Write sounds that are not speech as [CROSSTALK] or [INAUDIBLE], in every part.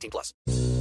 18 plus.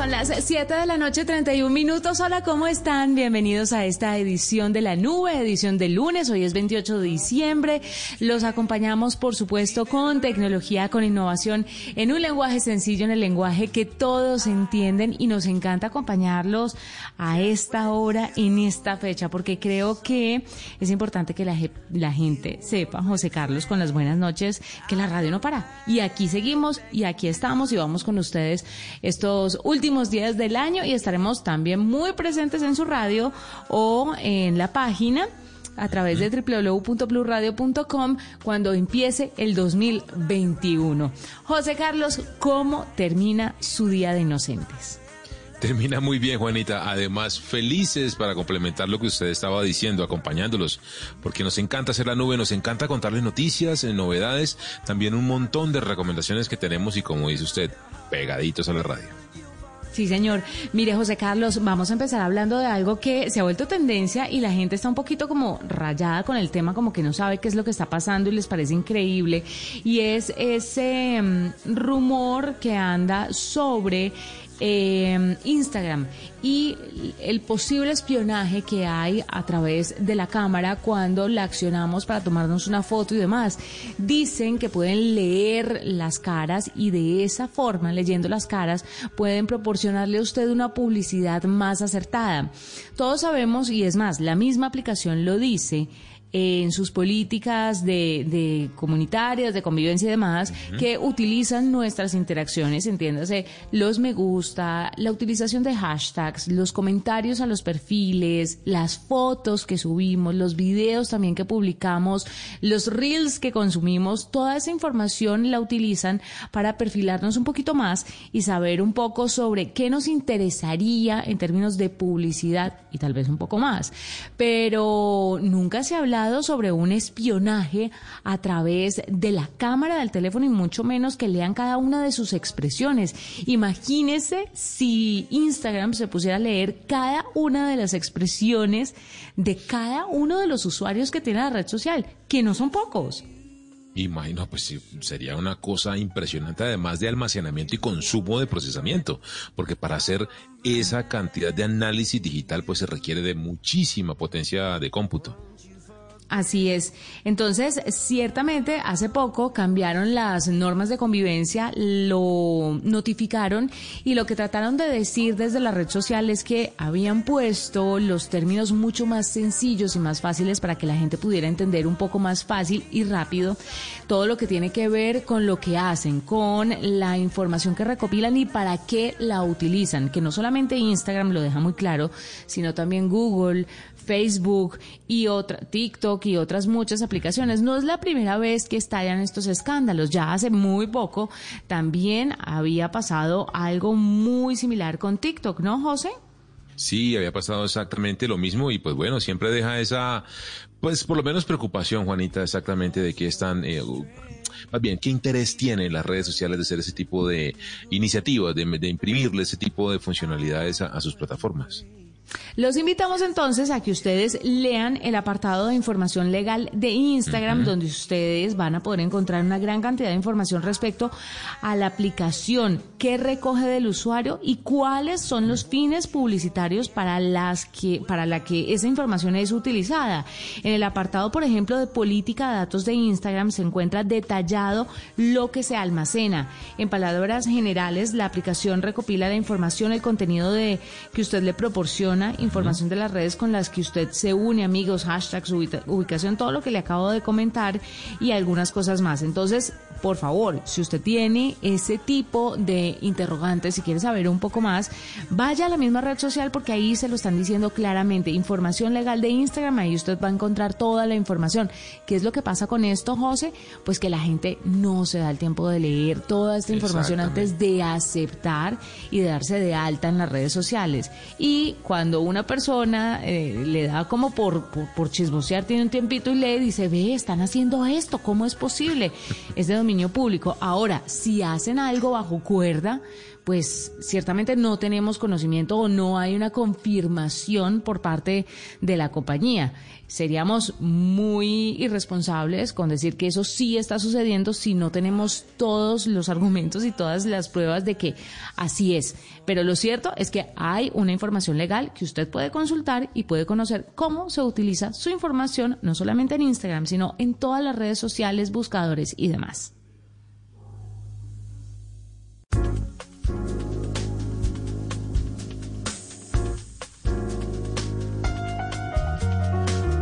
Son las 7 de la noche, 31 minutos. Hola, ¿cómo están? Bienvenidos a esta edición de la nube, edición de lunes. Hoy es 28 de diciembre. Los acompañamos, por supuesto, con tecnología, con innovación, en un lenguaje sencillo, en el lenguaje que todos entienden y nos encanta acompañarlos a esta hora, en esta fecha, porque creo que es importante que la, la gente sepa, José Carlos, con las buenas noches, que la radio no para. Y aquí seguimos y aquí estamos y vamos con ustedes estos últimos días del año y estaremos también muy presentes en su radio o en la página a través de www.bluradio.com cuando empiece el 2021. José Carlos, ¿cómo termina su Día de Inocentes? Termina muy bien, Juanita. Además, felices para complementar lo que usted estaba diciendo, acompañándolos, porque nos encanta hacer la nube, nos encanta contarles noticias, eh, novedades, también un montón de recomendaciones que tenemos y como dice usted, pegaditos a la radio. Sí, señor. Mire, José Carlos, vamos a empezar hablando de algo que se ha vuelto tendencia y la gente está un poquito como rayada con el tema, como que no sabe qué es lo que está pasando y les parece increíble. Y es ese mm, rumor que anda sobre eh, Instagram y el posible espionaje que hay a través de la cámara cuando la accionamos para tomarnos una foto y demás. Dicen que pueden leer las caras y de esa forma, leyendo las caras, pueden proporcionarle a usted una publicidad más acertada. Todos sabemos, y es más, la misma aplicación lo dice, en sus políticas de, de, comunitarias, de convivencia y demás, que utilizan nuestras interacciones, entiéndase, los me gusta, la utilización de hashtags, los comentarios a los perfiles, las fotos que subimos, los videos también que publicamos, los reels que consumimos, toda esa información la utilizan para perfilarnos un poquito más y saber un poco sobre qué nos interesaría en términos de publicidad y tal vez un poco más. Pero nunca se habla sobre un espionaje a través de la cámara del teléfono y mucho menos que lean cada una de sus expresiones. Imagínese si Instagram se pusiera a leer cada una de las expresiones de cada uno de los usuarios que tiene la red social, que no son pocos. Imagino, pues sería una cosa impresionante, además de almacenamiento y consumo de procesamiento, porque para hacer esa cantidad de análisis digital, pues se requiere de muchísima potencia de cómputo. Así es. Entonces, ciertamente, hace poco cambiaron las normas de convivencia, lo notificaron y lo que trataron de decir desde la red social es que habían puesto los términos mucho más sencillos y más fáciles para que la gente pudiera entender un poco más fácil y rápido todo lo que tiene que ver con lo que hacen, con la información que recopilan y para qué la utilizan, que no solamente Instagram lo deja muy claro, sino también Google, Facebook y otra, TikTok y otras muchas aplicaciones. No es la primera vez que estallan estos escándalos. Ya hace muy poco también había pasado algo muy similar con TikTok, ¿no, José? Sí, había pasado exactamente lo mismo y pues bueno, siempre deja esa, pues por lo menos preocupación, Juanita, exactamente de qué están... Eh, más bien, ¿qué interés tienen las redes sociales de hacer ese tipo de iniciativas, de, imprimirle ese tipo de funcionalidades a sus plataformas? Los invitamos entonces a que ustedes lean el apartado de información legal de Instagram, donde ustedes van a poder encontrar una gran cantidad de información respecto a la aplicación que recoge del usuario y cuáles son los fines publicitarios para las que para la que esa información es utilizada. En el apartado, por ejemplo, de política de datos de Instagram se encuentra detallado lo que se almacena. En palabras generales, la aplicación recopila la información, el contenido de que usted le proporciona información de las redes con las que usted se une, amigos, hashtags, ubicación, todo lo que le acabo de comentar y algunas cosas más. Entonces, por favor, si usted tiene ese tipo de interrogantes, si quiere saber un poco más, vaya a la misma red social porque ahí se lo están diciendo claramente. Información legal de Instagram, ahí usted va a encontrar toda la información. ¿Qué es lo que pasa con esto, José? Pues que la gente no se da el tiempo de leer toda esta información antes de aceptar y de darse de alta en las redes sociales. Y cuando una persona eh, le da como por, por, por chismosear, tiene un tiempito y lee, dice, ve, están haciendo esto, ¿cómo es posible? Es de público. Ahora, si hacen algo bajo cuerda, pues ciertamente no tenemos conocimiento o no hay una confirmación por parte de la compañía. Seríamos muy irresponsables con decir que eso sí está sucediendo si no tenemos todos los argumentos y todas las pruebas de que así es. Pero lo cierto es que hay una información legal que usted puede consultar y puede conocer cómo se utiliza su información, no solamente en Instagram, sino en todas las redes sociales, buscadores y demás.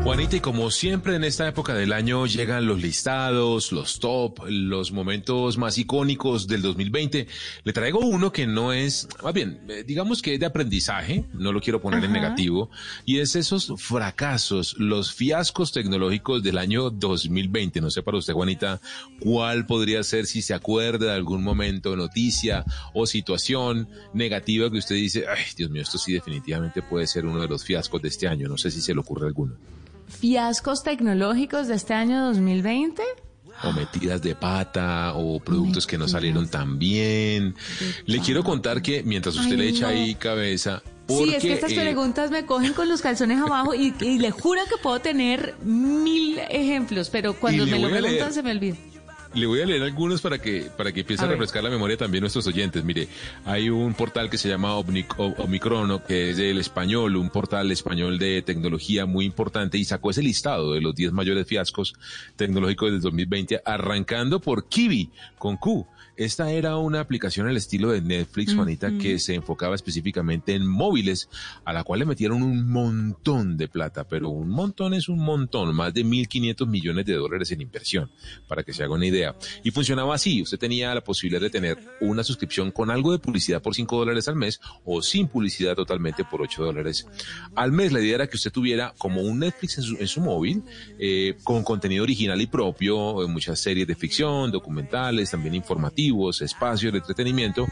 Juanita, y como siempre en esta época del año llegan los listados, los top, los momentos más icónicos del 2020. Le traigo uno que no es, más bien, eh, digamos que es de aprendizaje, no lo quiero poner en negativo, y es esos fracasos, los fiascos tecnológicos del año 2020. No sé para usted, Juanita, cuál podría ser si se acuerda de algún momento, noticia o situación negativa que usted dice, ay, Dios mío, esto sí definitivamente puede ser uno de los fiascos de este año. No sé si se le ocurre alguno fiascos tecnológicos de este año 2020? o metidas de pata o productos que no salieron tan bien. Le quiero contar que mientras usted le echa ahí cabeza, sí, es que estas eh, preguntas me cogen con los calzones abajo y, le juro que puedo tener mil ejemplos, pero cuando me lo preguntan se me olvida. Le voy a leer algunos para que, para que empiece a, refrescar la memoria también nuestros oyentes. Mire, hay un portal que se llama Omicrono, que es del español, un portal español de tecnología muy importante y sacó ese listado de los 10 mayores fiascos tecnológicos del 2020, arrancando por Kiwi, con Q. Esta era una aplicación al estilo de Netflix, Juanita, que se enfocaba específicamente en móviles, a la cual le metieron un montón de plata, pero un montón es un montón, más de 1.500 millones de dólares en inversión, para que se haga una idea. Y funcionaba así, usted tenía la posibilidad de tener una suscripción con algo de publicidad por 5 dólares al mes o sin publicidad totalmente por 8 dólares al mes. La idea era que usted tuviera como un Netflix en su, móvil, eh, con contenido original y propio, muchas series de ficción, documentales, también informativos espacios de entretenimiento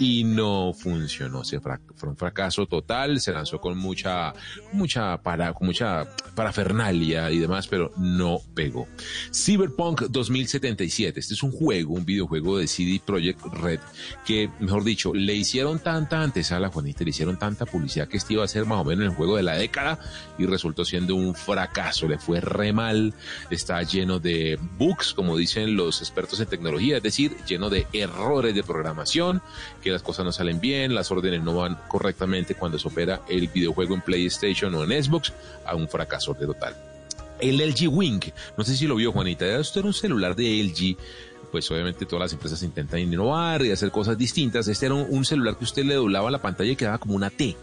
y no funcionó. Se fue un fracaso total, se lanzó con mucha, mucha para, con mucha parafernalia y demás, pero no pegó. Cyberpunk 2077, este es un juego, un videojuego de CD Projekt Red, que, mejor dicho, le hicieron tanta antes a la Juanita, le hicieron tanta publicidad que este iba a ser más o menos el juego de la década y resultó siendo un fracaso, le fue re mal, está lleno de bugs, como dicen los expertos en tecnología, es decir, lleno de errores de programación, las cosas no salen bien, las órdenes no van correctamente cuando se opera el videojuego en PlayStation o en Xbox, a un fracaso de total. El LG Wing, no sé si lo vio Juanita, esto era un celular de LG pues obviamente todas las empresas intentan innovar y hacer cosas distintas. Este era un, celular que usted le doblaba la pantalla y quedaba como una T.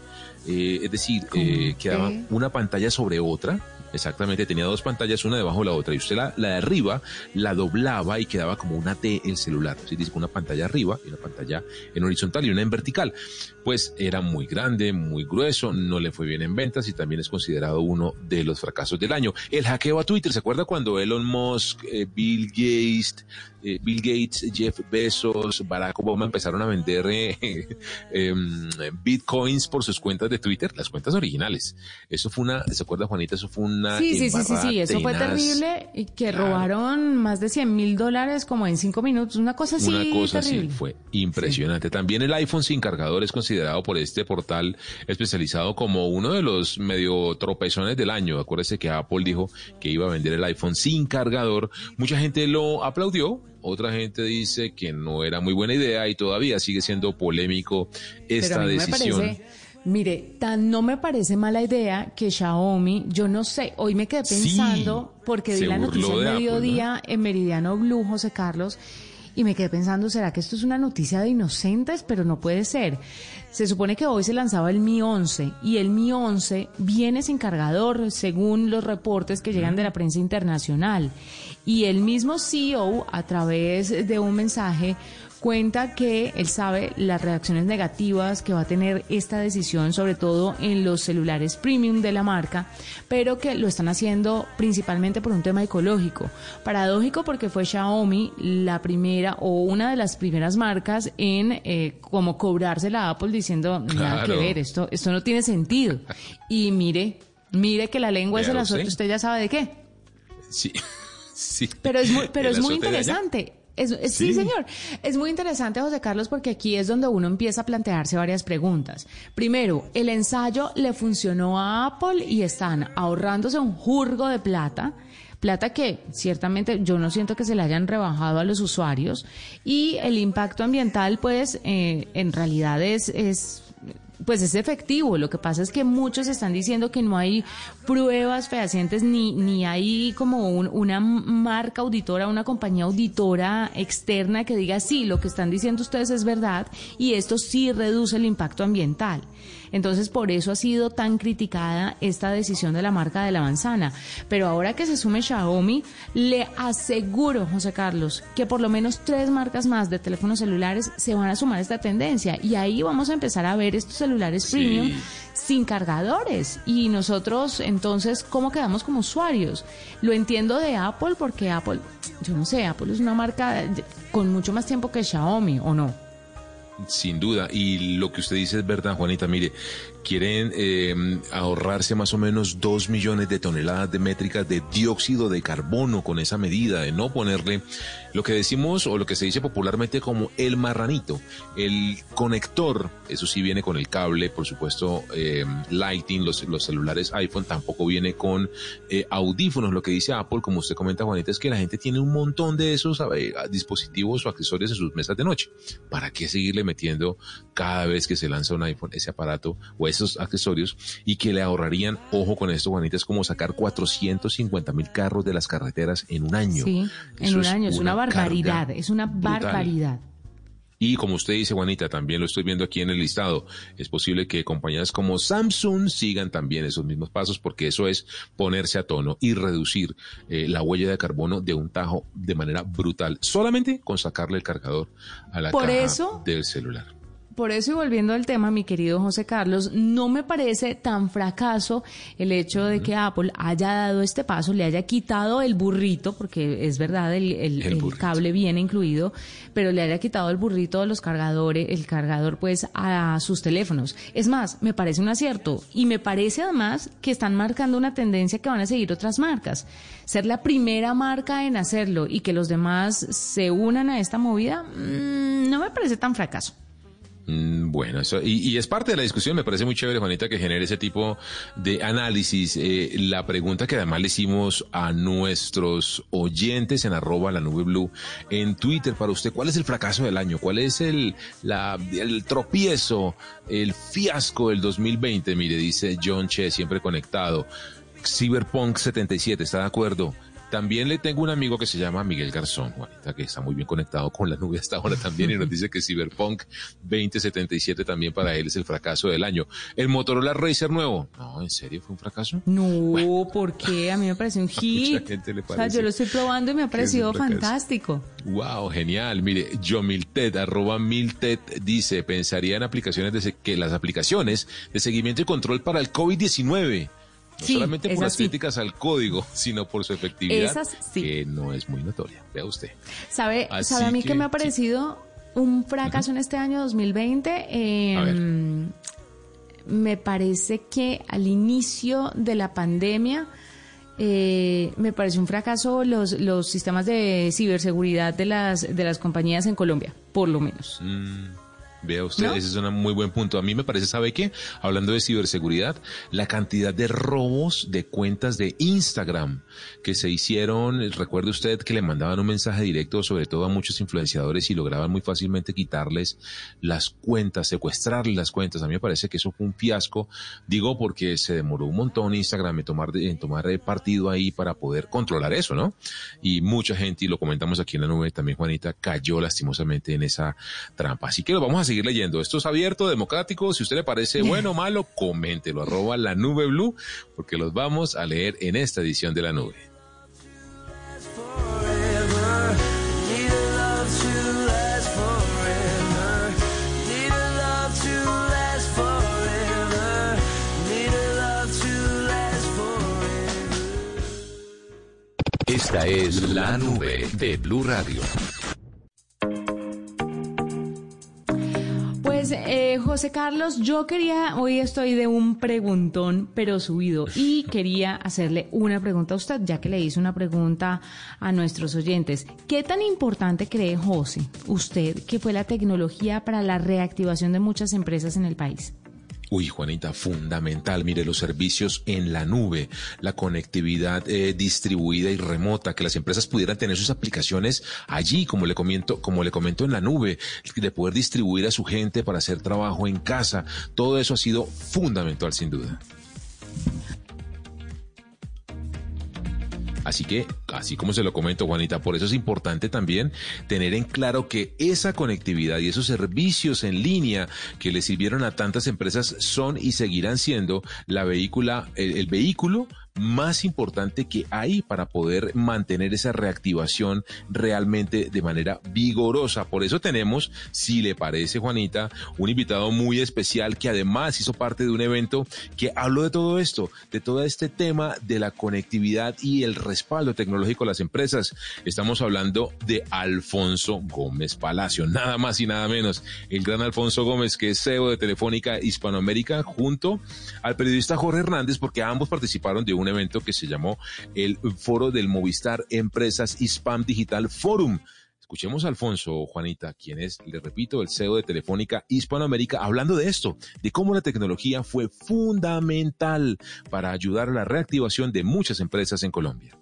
Eh, es decir, eh, quedaba una pantalla sobre otra Exactamente, tenía dos pantallas, una debajo de la otra, y usted la, la de arriba la doblaba y quedaba como una T el celular. ¿sí? Dice una pantalla arriba y una pantalla en horizontal y una en vertical. Pues era muy grande, muy grueso, no le fue bien en ventas y también es considerado uno de los fracasos del año. El hackeo a Twitter, ¿se acuerda cuando Elon Musk, eh, Bill Gates, eh, Bill Gates, Jeff Bezos, Barack Obama empezaron a vender eh, [LAUGHS] em, bitcoins por sus cuentas de Twitter, las cuentas originales. Eso fue una, ¿se acuerda Juanita? Eso fue una... Sí, sí, sí, sí, sí, eso fue terrible y que robaron más de 100 mil dólares como en cinco minutos, una cosa así. Una cosa así, fue impresionante. También el iPhone sin cargador es considerado por este portal especializado como uno de los medio tropezones del año. Acuérdese que Apple dijo que iba a vender el iPhone sin cargador. Mucha gente lo aplaudió, otra gente dice que no era muy buena idea y todavía sigue siendo polémico esta decisión. Mire, tan no me parece mala idea que Xiaomi, yo no sé, hoy me quedé pensando porque vi la noticia en mediodía en Meridiano Blue, José Carlos, y me quedé pensando, ¿será que esto es una noticia de inocentes? Pero no puede ser. Se supone que hoy se lanzaba el Mi 11 y el Mi 11 viene sin cargador, según los reportes que llegan de la prensa internacional. Y el mismo CEO, a través de un mensaje, cuenta que él sabe las reacciones negativas que va a tener esta decisión, sobre todo en los celulares premium de la marca, pero que lo están haciendo principalmente por un tema ecológico. Paradójico porque fue Xiaomi la primera o una de las primeras marcas en eh, como cobrarse la Apple diciendo nada que ver, esto, esto no tiene sentido. [LAUGHS] Y mire, mire que la lengua es el azote, usted ya sabe de qué. Sí. [LAUGHS] Sí. Pero es muy, pero es muy interesante. Sí. señor. Es muy interesante, José Carlos, porque aquí es donde uno empieza a plantearse varias preguntas. Primero, el ensayo le funcionó a Apple y están ahorrándose un jurgo de plata plata que ciertamente yo no siento que se le hayan rebajado a los usuarios y el impacto ambiental pues eh, en realidad es, es pues es efectivo. Lo que pasa es que muchos están diciendo que no hay pruebas fehacientes ni, ni hay como una marca auditora, una compañía auditora externa que diga sí, lo que están diciendo ustedes es verdad y esto sí reduce el impacto ambiental. Entonces, por eso ha sido tan criticada esta decisión de la marca de la manzana. Pero ahora que se sume Xiaomi, le aseguro, José Carlos, que por lo menos tres marcas más de teléfonos celulares se van a sumar a esta tendencia. Y ahí vamos a empezar a ver estos celulares premium sin cargadores. Y nosotros, entonces, ¿cómo quedamos como usuarios? Lo entiendo de Apple porque Apple, yo no sé, Apple es una marca con mucho más tiempo que Xiaomi, ¿o no? Sin duda. Y lo que usted dice es verdad, Juanita. Mire, quieren eh, ahorrarse más o menos dos millones de toneladas de métricas de dióxido de carbono con esa medida de no ponerle lo que decimos o lo que se dice popularmente como el marranito, el conector, eso sí viene con el cable, por supuesto, eh, Lighting, los, los, celulares iPhone tampoco viene con eh, audífonos. Lo que dice Apple, como usted comenta, Juanita, es que la gente tiene un montón de esos dispositivos o accesorios en sus mesas de noche. ¿Para qué seguirle metiendo cada vez que se lanza un iPhone ese aparato o esos accesorios y que le ahorrarían, ojo con esto, Juanita, es como sacar 450 mil carros de las carreteras en un año. Sí, en un año, es una barbaridad, es una barbaridad. Y como usted dice, Juanita, también lo estoy viendo aquí en el listado, es posible que compañías como Samsung sigan también esos mismos pasos porque eso es ponerse a tono y reducir eh, la huella de carbono de un tajo de manera brutal, solamente con sacarle el cargador a la caja del celular. Por eso, y volviendo al tema, mi querido José Carlos, no me parece tan fracaso el hecho de que Apple haya dado este paso, le haya quitado el burrito, porque es verdad, el, cable viene incluido, pero le haya quitado el burrito de los cargadores, el cargador pues a sus teléfonos. Es más, me parece un acierto y me parece además que están marcando una tendencia que van a seguir otras marcas. Ser la primera marca en hacerlo y que los demás se unan a esta movida, mm, no me parece tan fracaso. Mm, bueno, eso, y, es parte de la discusión, me parece muy chévere, Juanita, que genere ese tipo de análisis. Eh, la pregunta que además le hicimos a nuestros oyentes en arroba la nube blue en Twitter para usted, ¿cuál es el fracaso del año? ¿Cuál es el, el tropiezo, el fiasco del 2020? Mire, dice John Che, siempre conectado. Cyberpunk 77, ¿está de acuerdo? También le tengo un amigo que se llama Miguel Garzón, Juanita, que está muy bien conectado con la nube hasta ahora también y nos dice que Cyberpunk 2077 también para él es el fracaso del año. El Motorola Racer nuevo, no, ¿en serio fue un fracaso? No, porque a mí me parece un [LAUGHS] hit. O sea, yo lo estoy probando y me ha parecido fantástico. Wow, genial. Mire, yo Milted, arroba Milted, dice, pensaría en aplicaciones de que las aplicaciones de seguimiento y control para el COVID-19 no solamente por las críticas al código, [LAUGHS] sino por su efectividad, que no es muy notoria. Vea usted. ¿Sabe, ¿sabe a mí que, me ha parecido un fracaso en este año 2020? Em, me parece que al inicio de la pandemia... Eh, me parece un fracaso los, los sistemas de ciberseguridad de las, de las compañías en Colombia, por lo menos. Mm. Vea usted, ¿No? ese es un muy buen punto. A mí me parece, ¿sabe qué? Hablando de ciberseguridad, la cantidad de robos de cuentas de Instagram que se hicieron, recuerde usted que le mandaban un mensaje directo, sobre todo a muchos influenciadores y lograban muy fácilmente quitarles las cuentas, secuestrarles las cuentas. A mí me parece que eso fue un fiasco, digo porque se demoró un montón Instagram en tomar, en tomar eh, partido ahí para poder controlar eso, ¿no? Y mucha gente, y lo comentamos aquí en la nube también, Juanita, cayó lastimosamente en esa trampa. Así que lo vamos a seguir leyendo. Esto es abierto, democrático. Si a usted le parece bueno o malo, coméntelo. Arroba la nube blue, porque los vamos a leer en esta edición de la nube. Esta es la nube de Blue Radio. Eh, José Carlos, yo quería, hoy estoy de un preguntón, pero subido, y quería hacerle una pregunta a usted, ya que le hice una pregunta a nuestros oyentes. ¿Qué tan importante cree José, usted, que fue la tecnología para la reactivación de muchas empresas en el país? Uy, Juanita, fundamental. Mire, los servicios en la nube, la conectividad eh, distribuida y remota, que las empresas pudieran tener sus aplicaciones allí, como le comento, como le comento en la nube, de poder distribuir a su gente para hacer trabajo en casa. Todo eso ha sido fundamental, sin duda. Así que, así como se lo comento, Juanita, por eso es importante también tener en claro que esa conectividad y esos servicios en línea que le sirvieron a tantas empresas son y seguirán siendo la vehícula, el, el vehículo más importante que hay para poder mantener esa reactivación realmente de manera vigorosa. Por eso tenemos, si le parece, Juanita, un invitado muy especial que además hizo parte de un evento que habló de todo esto, de todo este tema de la conectividad y el respaldo tecnológico a las empresas. Estamos hablando de Alfonso Gómez Palacio, nada más y nada menos. El gran Alfonso Gómez, que es CEO de Telefónica Hispanoamérica, junto al periodista Jorge Hernández, porque ambos participaron de un evento que se llamó el Foro del Movistar Empresas Hispam Digital Forum. Escuchemos a Alfonso, Juanita, quien es, le repito, el CEO de Telefónica Hispanoamérica, hablando de esto, de cómo la tecnología fue fundamental para ayudar a la reactivación de muchas empresas en Colombia.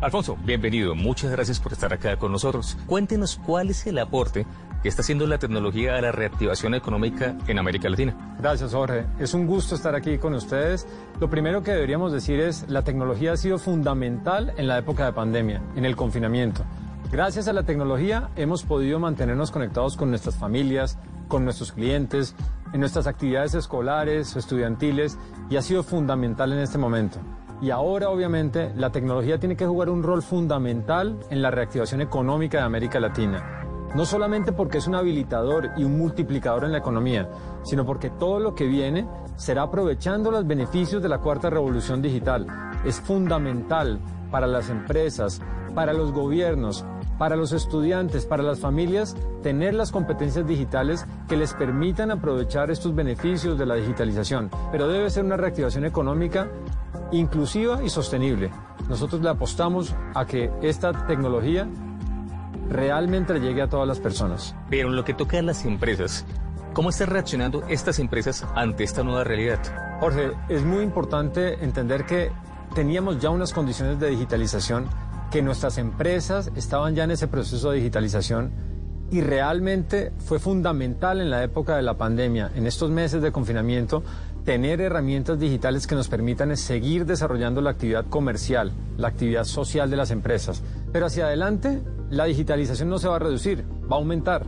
Alfonso, bienvenido. Muchas gracias por estar acá con nosotros. Cuéntenos cuál es el aporte que está haciendo la tecnología a la reactivación económica en América Latina. Gracias, Jorge. Es un gusto estar aquí con ustedes. Lo primero que deberíamos decir es la tecnología ha sido fundamental en la época de pandemia, en el confinamiento. Gracias a la tecnología hemos podido mantenernos conectados con nuestras familias, con nuestros clientes, en nuestras actividades escolares estudiantiles y ha sido fundamental en este momento. Y ahora, obviamente, la tecnología tiene que jugar un rol fundamental en la reactivación económica de América Latina. No solamente porque es un habilitador y un multiplicador en la economía, sino porque todo lo que viene será aprovechando los beneficios de la cuarta revolución digital. Es fundamental para las empresas, para los gobiernos, para los estudiantes, para las familias, tener las competencias digitales que les permitan aprovechar estos beneficios de la digitalización. Pero debe ser una reactivación económica inclusiva y sostenible. Nosotros le apostamos a que esta tecnología realmente le llegue a todas las personas. Pero en lo que toca a las empresas, ¿cómo están reaccionando estas empresas ante esta nueva realidad? Jorge, es muy importante entender que teníamos ya unas condiciones de digitalización, que nuestras empresas estaban ya en ese proceso de digitalización y realmente fue fundamental en la época de la pandemia, en estos meses de confinamiento, tener herramientas digitales que nos permitan seguir desarrollando la actividad comercial, la actividad social de las empresas. Pero hacia adelante, la digitalización no se va a reducir, va a aumentar.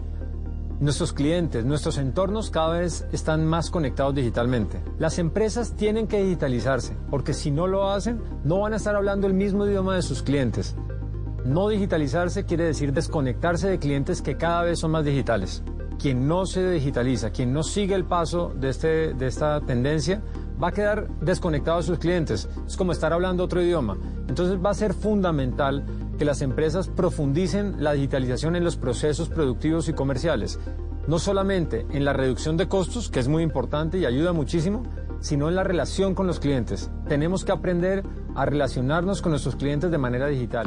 Nuestros clientes, nuestros entornos cada vez están más conectados digitalmente. Las empresas tienen que digitalizarse, porque si no lo hacen, no van a estar hablando el mismo idioma de sus clientes. No digitalizarse quiere decir desconectarse de clientes que cada vez son más digitales. Quien no se digitaliza, quien no sigue el paso de, este, de esta tendencia, va a quedar desconectado de sus clientes. Es como estar hablando otro idioma. Entonces va a ser fundamental que las empresas profundicen la digitalización en los procesos productivos y comerciales. no solamente en la reducción de costos, que es muy importante y ayuda muchísimo, sino en la relación con los clientes. Tenemos que aprender a relacionarnos con nuestros clientes de manera digital.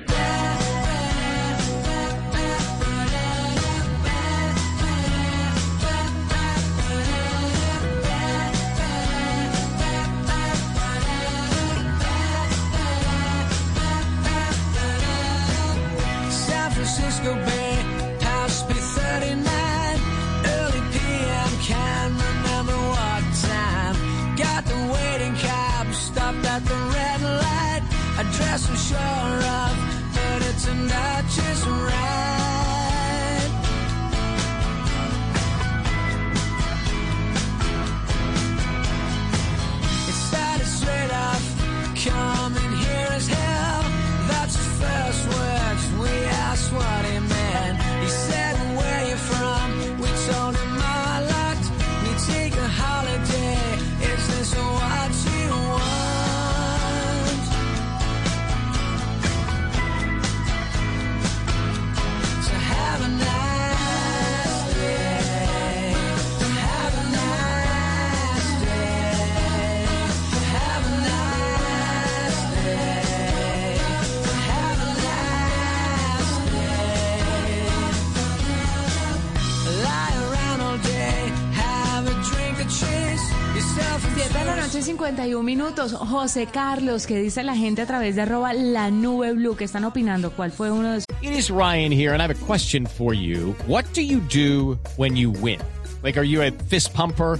51 minutos. José Carlos, que dice la gente a través de arroba la nube blue, que están opinando cuál fue uno de. It is Ryan here, and I have a question for you. What do you do when you win? Like, are you a fist pumper?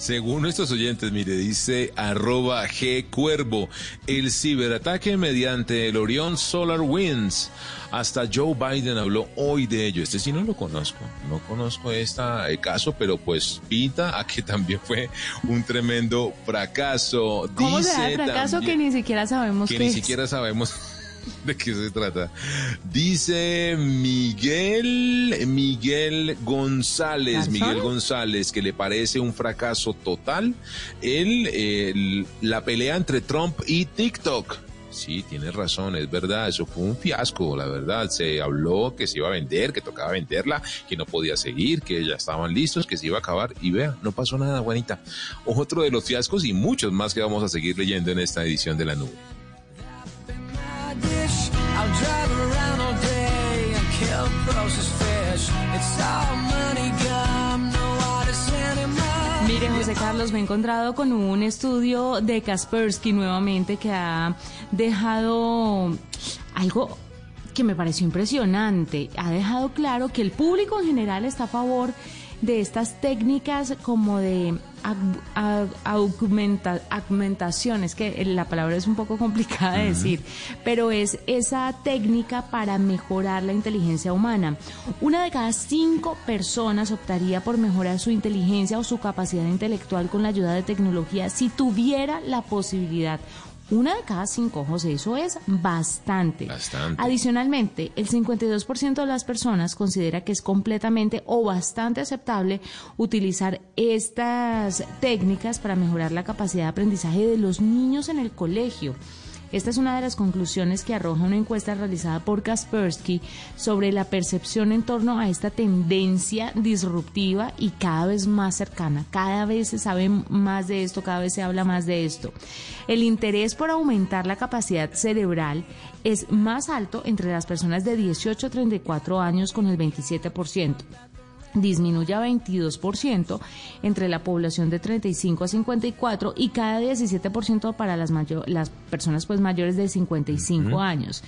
Según nuestros oyentes, mire, dice arroba G Cuervo, el ciberataque mediante el Orion Solar Winds. Hasta Joe Biden habló hoy de ello. Este sí no lo conozco, no conozco este caso, pero pues pinta a que también fue un tremendo fracaso. ¿Cómo dice será el fracaso también- que ni siquiera sabemos que qué ni es? siquiera sabemos [LAUGHS] de qué se trata. Dice Miguel, Miguel González. Miguel González, que le parece un fracaso total el, el- la pelea entre Trump y TikTok. Sí, tienes razón, es verdad, eso fue un fiasco, la verdad. Se habló que se iba a vender, que tocaba venderla, que no podía seguir, que ya estaban listos, que se iba a acabar. Y vea, no pasó nada, Juanita. Otro de los fiascos y muchos más que vamos a seguir leyendo en esta edición de la nube. Dish. I'll drive around all day and kill fish. It's money no. Mire, José Carlos, me he encontrado con un estudio de Kaspersky nuevamente que ha dejado algo que me pareció impresionante. Ha dejado claro que el público en general está a favor de estas técnicas como de augmenta- augmentación, es que la palabra es un poco complicada de decir, pero es esa técnica para mejorar la inteligencia humana. Una de cada cinco personas optaría por mejorar su inteligencia o su capacidad intelectual con la ayuda de tecnología si tuviera la posibilidad. Una de cada cinco, José, eso es bastante. Bastante. Adicionalmente, el 52% de las personas considera que es completamente o bastante aceptable utilizar estas técnicas para mejorar la capacidad de aprendizaje de los niños en el colegio. Esta es una de las conclusiones que arroja una encuesta realizada por Kaspersky sobre la percepción en torno a esta tendencia disruptiva y cada vez más cercana. Cada vez se sabe más de esto, cada vez se habla más de esto. El interés por aumentar la capacidad cerebral es más alto entre las personas de 18 a 34 años con el 27% disminuye a 22% entre la población de 35 a 54 y cada 17% para las, mayo- las personas pues mayores de 55 años.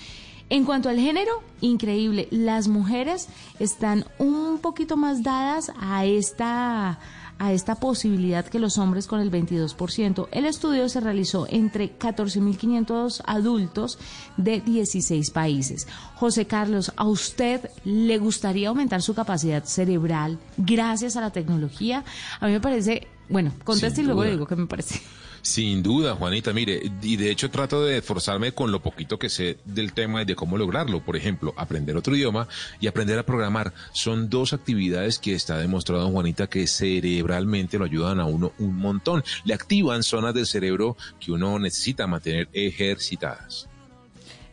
En cuanto al género, increíble, las mujeres están un poquito más dadas a esta a esta posibilidad que los hombres con el 22%. El estudio se realizó entre 14.500 adultos de 16 países. José Carlos, ¿a usted le gustaría aumentar su capacidad cerebral gracias a la tecnología? A mí me parece, bueno, conteste y luego le digo qué me parece. Sin duda, Juanita, mire, y de hecho trato de esforzarme con lo poquito que sé del tema y de cómo lograrlo. Por ejemplo, aprender otro idioma y aprender a programar. Son dos actividades que está demostrado, Juanita, que cerebralmente lo ayudan a uno un montón. Le activan zonas del cerebro que uno necesita mantener ejercitadas.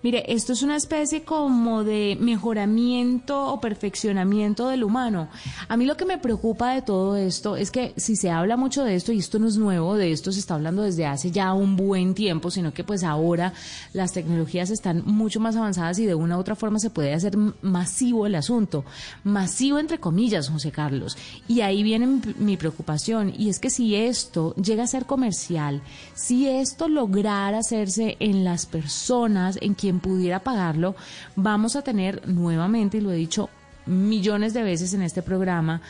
Mire, esto es una especie como de mejoramiento o perfeccionamiento del humano. A mí lo que me preocupa de todo esto es que si se habla mucho de esto, y esto no es nuevo, de esto se está hablando desde hace ya un buen tiempo, sino que pues ahora las tecnologías están mucho más avanzadas y de una u otra forma se puede hacer masivo el asunto. Masivo entre comillas, José Carlos. Y ahí viene mi preocupación, y es que si esto llega a ser comercial, si esto lograra hacerse en las personas, en quien pudiera pagarlo, vamos a tener nuevamente, y lo he dicho millones de veces en este programa,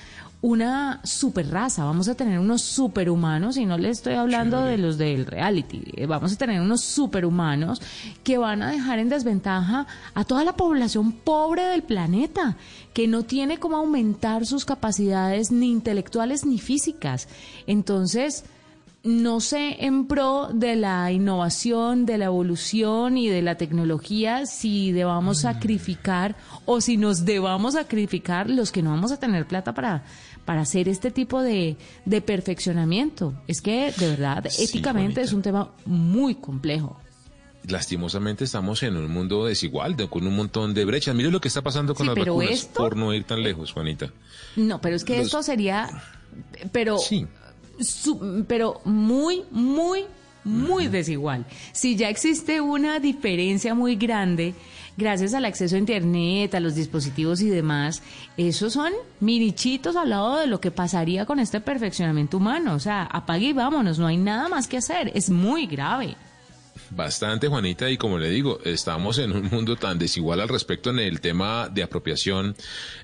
una super raza, vamos a tener unos superhumanos, y no le estoy hablando de los del reality, eh, vamos a tener unos superhumanos que van a dejar en desventaja a toda la población pobre del planeta, que no tiene cómo aumentar sus capacidades ni intelectuales ni físicas. Entonces, no sé en pro de la innovación, de la evolución y de la tecnología si debamos sacrificar o si nos debamos sacrificar los que no vamos a tener plata para, para hacer este tipo de, de perfeccionamiento. Es que de verdad, Sí, éticamente es un tema muy complejo. Lastimosamente estamos en un mundo desigual, de- con un montón de brechas. Mire lo que está pasando con Sí, las pero vacunas, esto- por no ir tan lejos, Juanita. No, pero es que Los- esto sería, pero Sí. Su- pero muy, muy, muy desigual. Si ya existe una diferencia muy grande, gracias al acceso a Internet, a los dispositivos y demás, esos son minichitos al lado de lo que pasaría con este perfeccionamiento humano. O sea, apague y vámonos, no hay nada más que hacer. Es muy grave. Bastante, Juanita, y como le digo, estamos en un mundo tan desigual al respecto en el tema de apropiación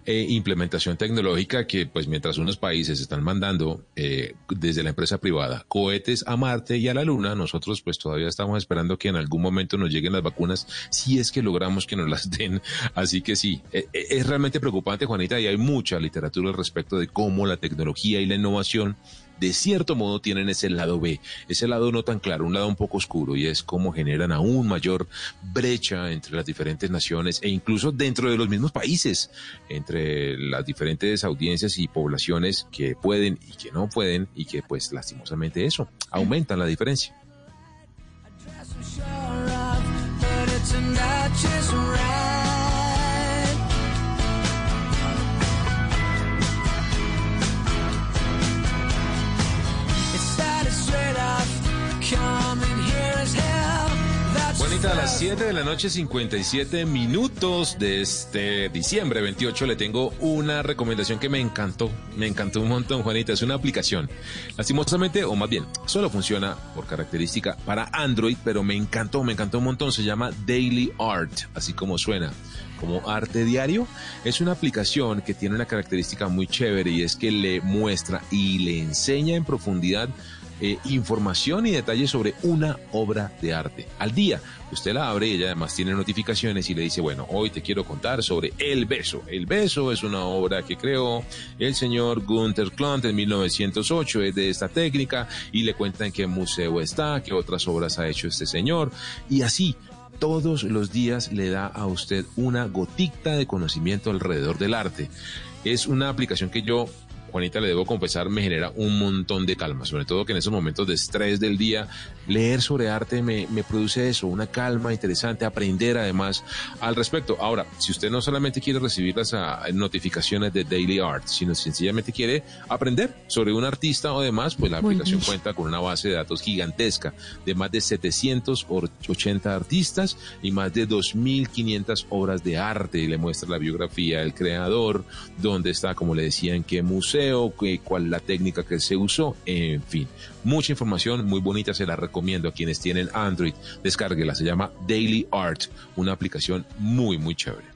e implementación tecnológica que, pues, mientras unos países están mandando eh, desde la empresa privada cohetes a Marte y a la Luna, nosotros, pues, todavía estamos esperando que en algún momento nos lleguen las vacunas, si es que logramos que nos las [LAUGHS] den. Así que sí, eh, eh, es realmente preocupante, Juanita, y hay mucha literatura al respecto de cómo la tecnología y la innovación de cierto modo tienen ese lado B, ese lado no tan claro, un lado un poco oscuro, y es cómo generan aún mayor brecha entre las diferentes naciones e incluso dentro de los mismos países, entre las diferentes audiencias y poblaciones que pueden y que no pueden, y que pues lastimosamente eso, aumentan la diferencia. A las first 7 de la noche, 57 minutos de este diciembre 28, le tengo una recomendación que me encantó. Me encantó un montón, Juanita. Es una aplicación. Lastimosamente, o más bien, solo funciona por característica para Android, pero me encantó, me encantó un montón. Se llama Daily Art, así como suena. Como arte diario, es una aplicación que tiene una característica muy chévere y es que le muestra y le enseña en profundidad eh, información y detalles sobre una obra de arte al día. Usted la abre y ella además tiene notificaciones y le dice, bueno, hoy te quiero contar sobre El Beso. El Beso es una obra que creó el señor Gunther Klant en 1908, es de esta técnica y le cuenta en qué museo está, qué otras obras ha hecho este señor y así. Todos los días le da a usted una gotita de conocimiento alrededor del arte. Es una aplicación que yo Juanita, le debo confesar, me genera un montón de calma, sobre todo que en esos momentos de estrés del día, leer sobre arte me, me produce eso, una calma interesante, aprender además al respecto. Ahora, si usted no solamente quiere recibir las ah, notificaciones de Daily Art, sino sencillamente quiere aprender sobre un artista o demás, pues la aplicación cuenta con una base de datos gigantesca de más de 780 artistas y más de 2.500 obras de arte y le muestra la biografía del creador, dónde está, como le decía, en qué museo, qué- cuál la técnica que se usó, en fin. Mucha información muy bonita, se la recomiendo recomiendo a quienes tienen Android, descárguela. Se llama Daily Art, una aplicación muy, muy chévere.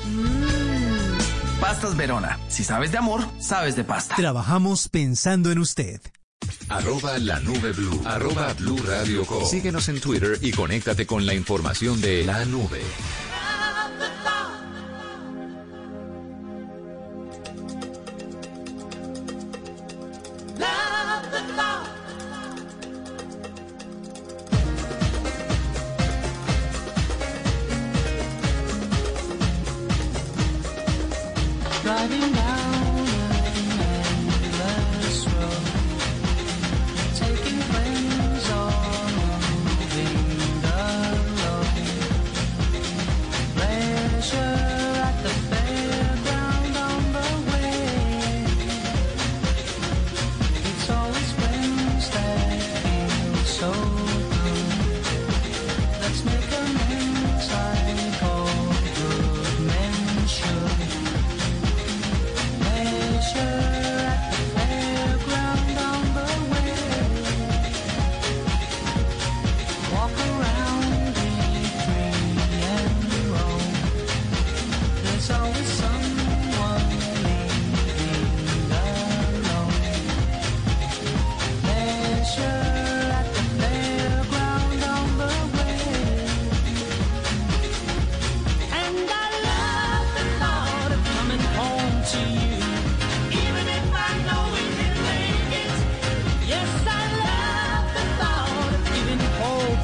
Pastas Verona. Si sabes de amor, sabes de pasta. Trabajamos pensando en usted. Arroba la nube blue. Arroba blue radio com. Síguenos en Twitter y conéctate con la información de la nube.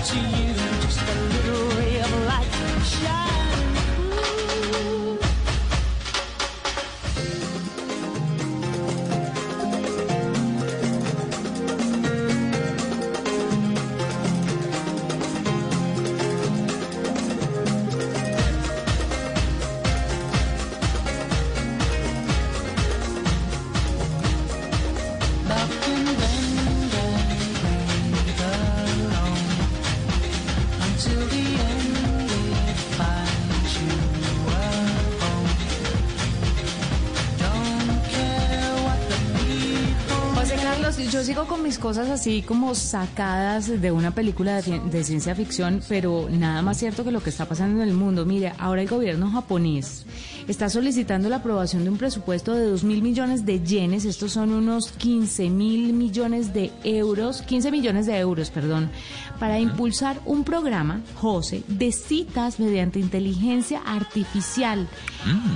To you, cosas así como sacadas de una película de, ci- de ciencia ficción, pero nada más cierto que lo que está pasando en el mundo. Mire, ahora el gobierno japonés está solicitando la aprobación de un presupuesto de 2 mil millones de yenes, estos son unos 15 mil millones de euros, 15 millones de euros, perdón, para impulsar un programa, José, de citas mediante inteligencia artificial.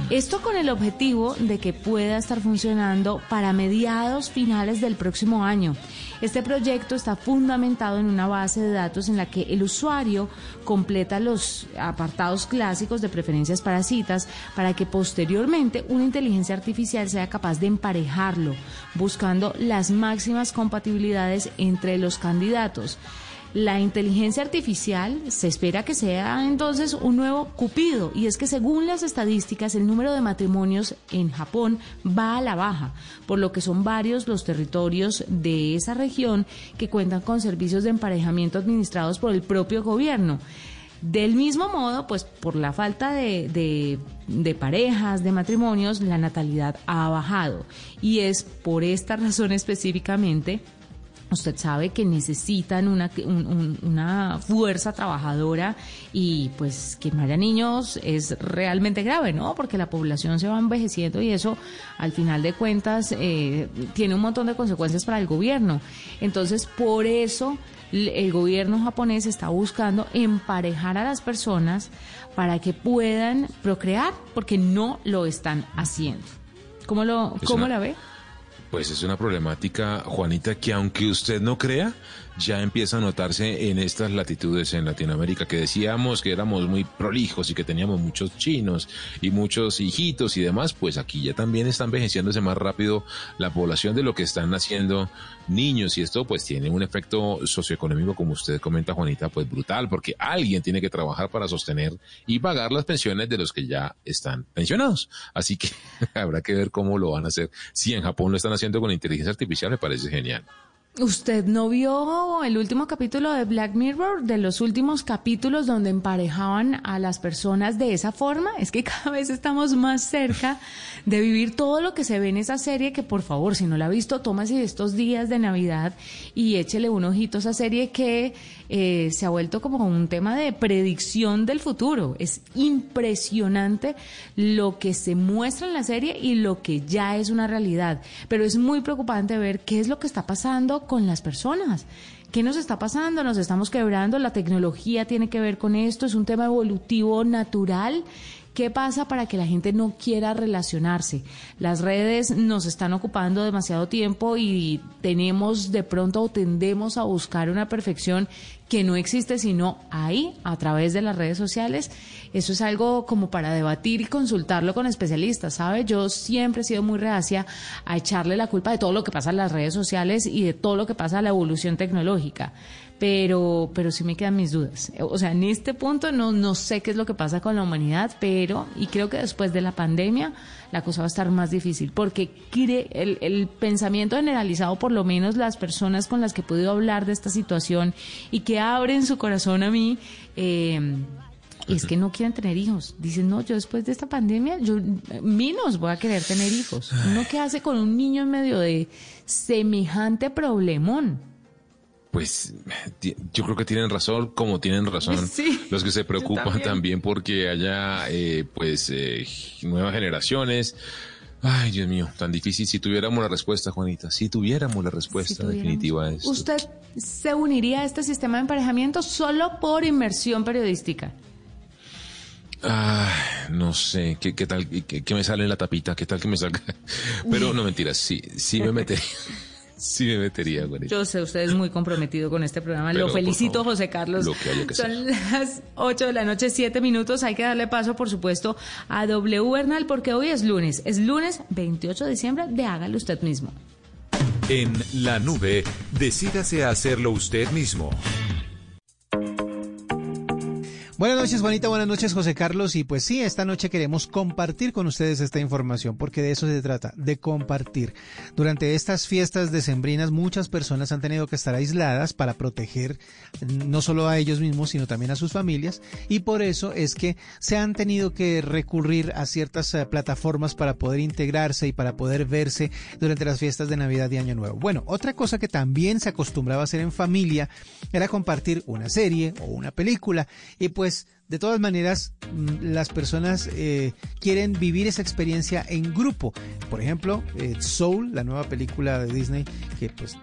Esto con el objetivo de que pueda estar funcionando para mediados finales del próximo año. Este proyecto está fundamentado en una base de datos en la que el usuario completa los apartados clásicos de preferencias para citas para que posteriormente una inteligencia artificial sea capaz de emparejarlo, buscando las máximas compatibilidades entre los candidatos. La inteligencia artificial se espera que sea entonces un nuevo Cupido y es que según las estadísticas el número de matrimonios en Japón va a la baja, por lo que son varios los territorios de esa región que cuentan con servicios de emparejamiento administrados por el propio gobierno. Del mismo modo, pues por la falta de, de- parejas, de matrimonios, la natalidad ha bajado y es por esta razón específicamente Usted sabe que necesitan una, un- un- una fuerza trabajadora y pues que haya niños es realmente grave, ¿no? Porque la población se va envejeciendo y eso al final de cuentas eh, tiene un montón de consecuencias para el gobierno. Entonces, por eso el gobierno japonés está buscando emparejar a las personas para que puedan procrear, porque no lo están haciendo. ¿Cómo, lo, cómo una- la ve? Pues es una problemática, Juanita, que aunque usted no crea, ya empieza a notarse en estas latitudes en Latinoamérica, que decíamos que éramos muy prolijos y que teníamos muchos chinos y muchos hijitos y demás, pues aquí ya también está envejeciéndose más rápido la población de lo que están naciendo niños y esto pues tiene un efecto socioeconómico, como usted comenta, Juanita, pues brutal, porque alguien tiene que trabajar para sostener y pagar las pensiones de los que ya están pensionados. Así que [LAUGHS] habrá que ver cómo lo van a hacer. Si en Japón lo están haciendo con inteligencia artificial, me parece genial. ¿Usted no vio el último capítulo de Black Mirror, de los últimos capítulos donde emparejaban a las personas de esa forma? Es que [LAUGHS] cada vez estamos más cerca de vivir todo lo que se ve en esa serie, que por favor, si no la ha visto, tómase estos días de Navidad y échele un ojito a esa serie que eh, se ha vuelto como un tema de predicción del futuro. Es impresionante lo que se muestra en la serie y lo que ya es una realidad. Pero es muy preocupante ver qué es lo que está pasando con las personas. ¿Qué nos está pasando? Nos estamos quebrando, la tecnología tiene que ver con esto, es un tema evolutivo natural. ¿Qué pasa para que la gente no quiera relacionarse? Las redes nos están ocupando demasiado tiempo y tenemos de pronto o tendemos a buscar una perfección que no existe sino ahí, a través de las redes sociales. Eso es algo como para debatir y consultarlo con especialistas, ¿sabe? Yo siempre he sido muy reacia a echarle la culpa de todo lo que pasa en las redes sociales y de todo lo que pasa en la evolución tecnológica. Pero, pero sí me quedan mis dudas. O sea, en este punto no, no sé qué es lo que pasa con la humanidad, pero, y creo que después de la pandemia, la cosa va a estar más difícil, porque el, el pensamiento generalizado, por lo menos las personas con las que he podido hablar de esta situación y que abren su corazón a mí, eh, es que no quieren tener hijos. Dicen, no, yo después de esta pandemia, yo menos voy a querer tener hijos. ¿Uno qué hace con un niño en medio de semejante problemón? Pues yo creo que tienen razón, como tienen razón [LAUGHS] Sí, los que se preocupan también. también. porque haya eh, pues eh, nuevas generaciones. Ay, Dios mío, tan difícil. Si tuviéramos la respuesta, Juanita, si tuviéramos la respuesta Si tuviéramos- definitiva a esto. ¿Usted se uniría a este sistema de emparejamiento solo por inmersión periodística? Ay, no sé, ¿qué, qué tal qué, qué me sale en la tapita? ¿Qué tal que me salga? [LAUGHS] Pero no mentiras, sí, sí me metería. [LAUGHS] Sí me metería, Juanita. Yo sé, usted es muy comprometido con este programa. Pero, Lo felicito, favor, José Carlos. lo que haya que Son las 8 de la noche, 7 minutos. Hay que darle paso, por supuesto, a W Bernal, porque hoy es lunes. Es lunes 28 de diciembre de Hágalo Usted mismo. En la nube, decídase a hacerlo usted mismo. Buenas noches, Juanita. Buenas noches, José Carlos. Y pues sí, esta noche queremos compartir con ustedes esta información, porque de eso se trata, de compartir. Durante estas fiestas decembrinas, muchas personas han tenido que estar aisladas para proteger no solo a ellos mismos, sino también a sus familias. Y por eso es que se han tenido que recurrir a ciertas eh, plataformas para poder integrarse y para poder verse durante las fiestas de Navidad y Año Nuevo. Bueno, otra cosa que también se acostumbraba a hacer en familia era compartir una serie o una película. Y pues de todas maneras, mm, las personas eh, quieren vivir esa experiencia en grupo. Por ejemplo, eh, Soul, la nueva película de Disney, que pues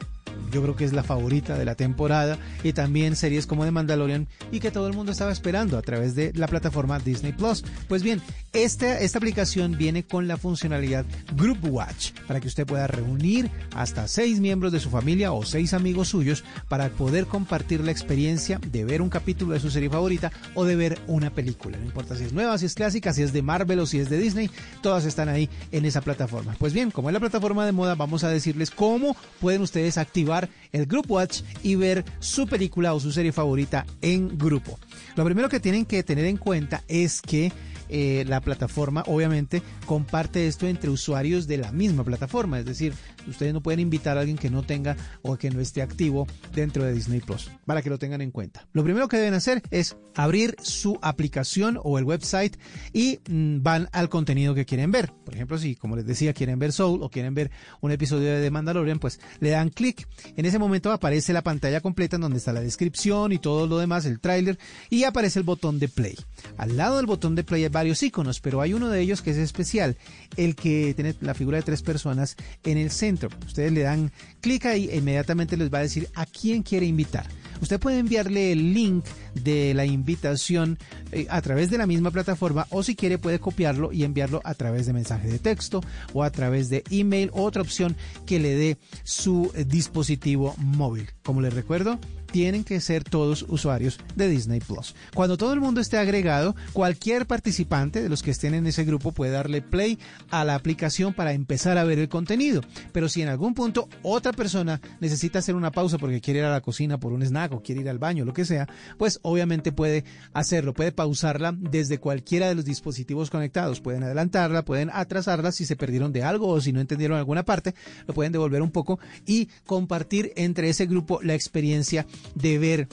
yo creo que es la favorita de la temporada, y también series como The Mandalorian y que todo el mundo estaba esperando a través de la plataforma Disney Plus. Pues bien, esta, esta aplicación viene con la funcionalidad Group Watch para que usted pueda reunir hasta seis miembros de su familia o seis amigos suyos para poder compartir la experiencia de ver un capítulo de su serie favorita o de ver una película. No importa si es nueva, si es clásica, si es de Marvel o si es de Disney, todas están ahí en esa plataforma. Pues bien, como es la plataforma de moda, vamos a decirles cómo pueden ustedes activar el Group Watch y ver su película o su serie favorita en grupo. Lo primero que tienen que tener en cuenta es que eh, la plataforma obviamente comparte esto entre usuarios de la misma plataforma, es decir, ustedes no pueden invitar a alguien que no tenga o que no esté activo dentro de Disney Plus, para que lo tengan en cuenta. Lo primero que deben hacer es abrir su aplicación o el website y mm, van al contenido que quieren ver. Por ejemplo, si como les decía quieren ver Soul o quieren ver un episodio de Mandalorian, pues le dan clic. En ese momento aparece la pantalla completa en donde está la descripción y todo lo demás, el tráiler, y aparece el botón de play. Al lado del botón de play va varios iconos, pero hay uno de ellos que es especial, el que tiene la figura de tres personas en el centro. Ustedes le dan clic ahí e inmediatamente les va a decir a quién quiere invitar. Usted puede enviarle el link de la invitación eh, a través de la misma plataforma o si quiere puede copiarlo y enviarlo a través de mensaje de texto o a través de email otra opción que le dé su eh, dispositivo móvil. Como les recuerdo, tienen que ser todos usuarios de Disney Plus. Cuando todo el mundo esté agregado, cualquier participante de los que estén en ese grupo puede darle play a la aplicación para empezar a ver el contenido. Pero si en algún punto otra persona necesita hacer una pausa porque quiere ir a la cocina por un snack o quiere ir al baño, lo que sea, pues obviamente puede hacerlo, puede pausarla desde cualquiera de los dispositivos conectados. Pueden adelantarla, pueden atrasarla si se perdieron de algo o si no entendieron alguna parte, lo pueden devolver un poco y compartir entre ese grupo la experiencia de ver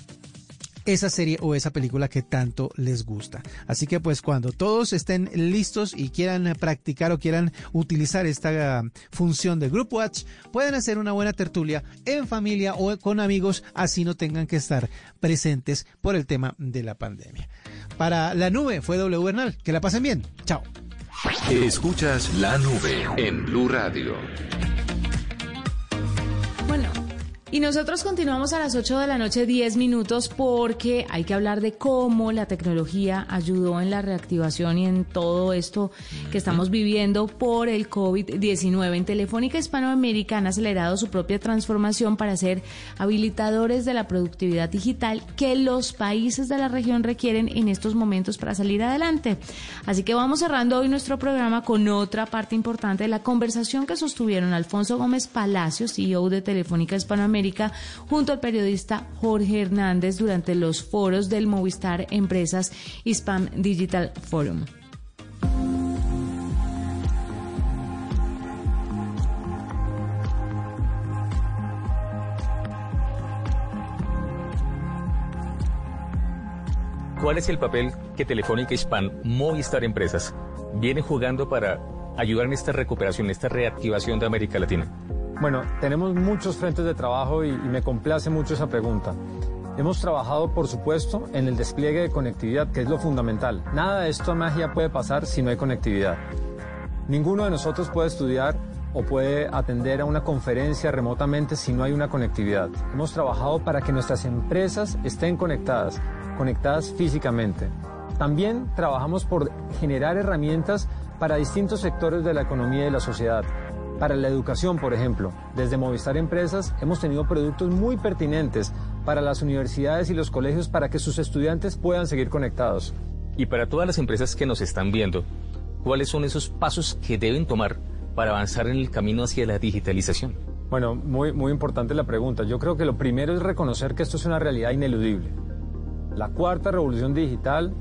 esa serie o esa película que tanto les gusta. Así que pues cuando todos estén listos y quieran practicar o quieran utilizar esta uh, función de Group Watch, pueden hacer una buena tertulia en familia o con amigos, así no tengan que estar presentes por el tema de la pandemia. Para la nube fue W Bernal. Que la pasen bien. Chao. Escuchas la nube en Blue Radio. Y nosotros continuamos a las 8 de la noche 10 minutos porque hay que hablar de cómo la tecnología ayudó en la reactivación y en todo esto que estamos viviendo por el COVID-19. En Telefónica Hispanoamérica han acelerado su propia transformación para ser habilitadores de la productividad digital que los países de la región requieren en estos momentos para salir adelante. Así que vamos cerrando hoy nuestro programa con otra parte importante de la conversación que sostuvieron Alfonso Gómez Palacios, CEO de Telefónica Junto al periodista Jorge Hernández durante los foros del Movistar Empresas Hispam Digital Forum. ¿Cuál es el papel que Telefónica Hispan Movistar Empresas viene jugando para ayudar en esta recuperación, en esta reactivación de América Latina? Bueno, tenemos muchos frentes de trabajo y, y, me complace mucho esa pregunta. Hemos trabajado, por supuesto, en el despliegue de conectividad, que es lo fundamental. Nada de esto magia puede pasar si no hay conectividad. Ninguno de nosotros puede estudiar o puede atender a una conferencia remotamente si no hay una conectividad. Hemos trabajado para que nuestras empresas estén conectadas, conectadas físicamente. También trabajamos por generar herramientas para distintos sectores de la economía y de la sociedad. Para la educación, por ejemplo, desde Movistar Empresas hemos tenido productos muy pertinentes para las universidades y los colegios para que sus estudiantes puedan seguir conectados. Y para todas las empresas que nos están viendo, ¿cuáles son esos pasos que deben tomar para avanzar en el camino hacia la digitalización? Bueno, muy, muy importante la pregunta. Yo creo que lo primero es reconocer que esto es una realidad ineludible. La cuarta revolución digital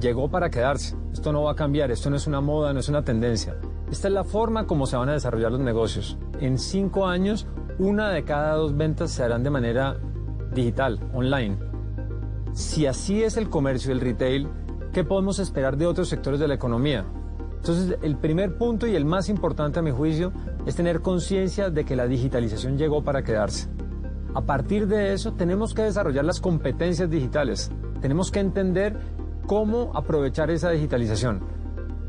llegó para quedarse. Esto no va a cambiar, esto no es una moda, no es una tendencia. Esta es la forma como se van a desarrollar los negocios. En cinco años, una de cada dos ventas se harán de manera digital, online. Si así es el comercio y el retail, ¿qué podemos esperar de otros sectores de la economía? Entonces, el primer punto y el más importante a mi juicio es tener conciencia de que la digitalización llegó para quedarse. A partir de eso, tenemos que desarrollar las competencias digitales. Tenemos que entender cómo aprovechar esa digitalización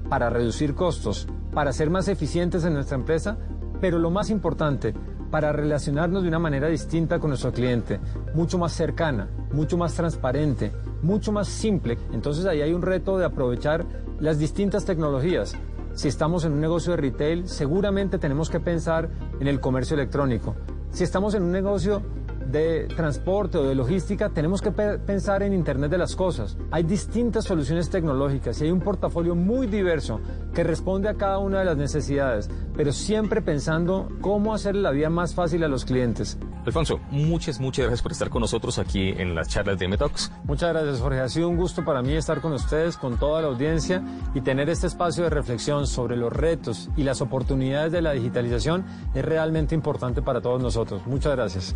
para reducir costos, para ser más eficientes en nuestra empresa, pero lo más importante, para relacionarnos de una manera distinta con nuestro cliente, mucho más cercana, mucho más transparente, mucho más simple. Entonces ahí hay un reto de aprovechar las distintas tecnologías. Si estamos en un negocio de retail, seguramente tenemos que pensar en el comercio electrónico. Si estamos en un negocio de transporte o de logística, tenemos que pensar en Internet de las Cosas. Hay distintas soluciones tecnológicas y hay un portafolio muy diverso que responde a cada una de las necesidades, pero siempre pensando cómo hacer la vida más fácil a los clientes. Alfonso, muchas, muchas gracias por estar con nosotros aquí en las charlas de Metox. Muchas gracias, Jorge. Ha sido un gusto para mí estar con ustedes, con toda la audiencia y tener este espacio de reflexión sobre los retos y las oportunidades de la digitalización es realmente importante para todos nosotros. Muchas gracias.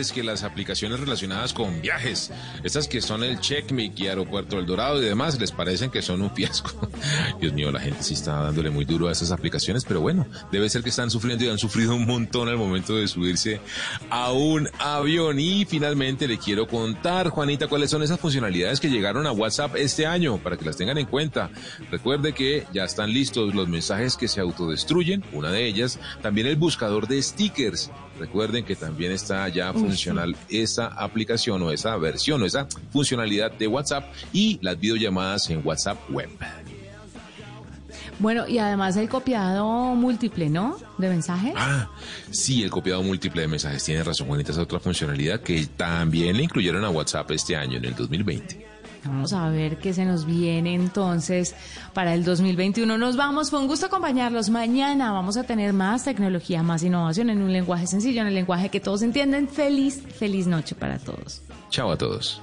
Oyentes que las aplicaciones relacionadas con viajes, estas que son el Checkmate y Aeropuerto del Dorado y demás, les parecen que son un fiasco. Dios mío, la gente sí está dándole muy duro a esas aplicaciones, pero bueno, debe ser que están sufriendo y han sufrido un montón al momento de subirse a un avión. Y finalmente le quiero contar, Juanita, cuáles son esas funcionalidades que llegaron a WhatsApp este año para que las tengan en cuenta. Recuerde que ya están listos los mensajes que se autodestruyen, una de ellas, también el buscador de stickers. Recuerden que también está ya funcional esa aplicación o esa versión o esa funcionalidad de WhatsApp y las videollamadas en WhatsApp web. Bueno, y además el copiado múltiple, ¿no? De mensajes. Ah, sí, el copiado múltiple de mensajes. Tiene razón, Juanita, esa otra funcionalidad que también le incluyeron a WhatsApp este año, en el 2020. Vamos a ver qué se nos viene entonces para el 2021. Nos vamos, fue un gusto acompañarlos. Mañana vamos a tener más tecnología, más innovación en un lenguaje sencillo, en el lenguaje que todos entienden. Feliz, feliz noche para todos. Chao a todos.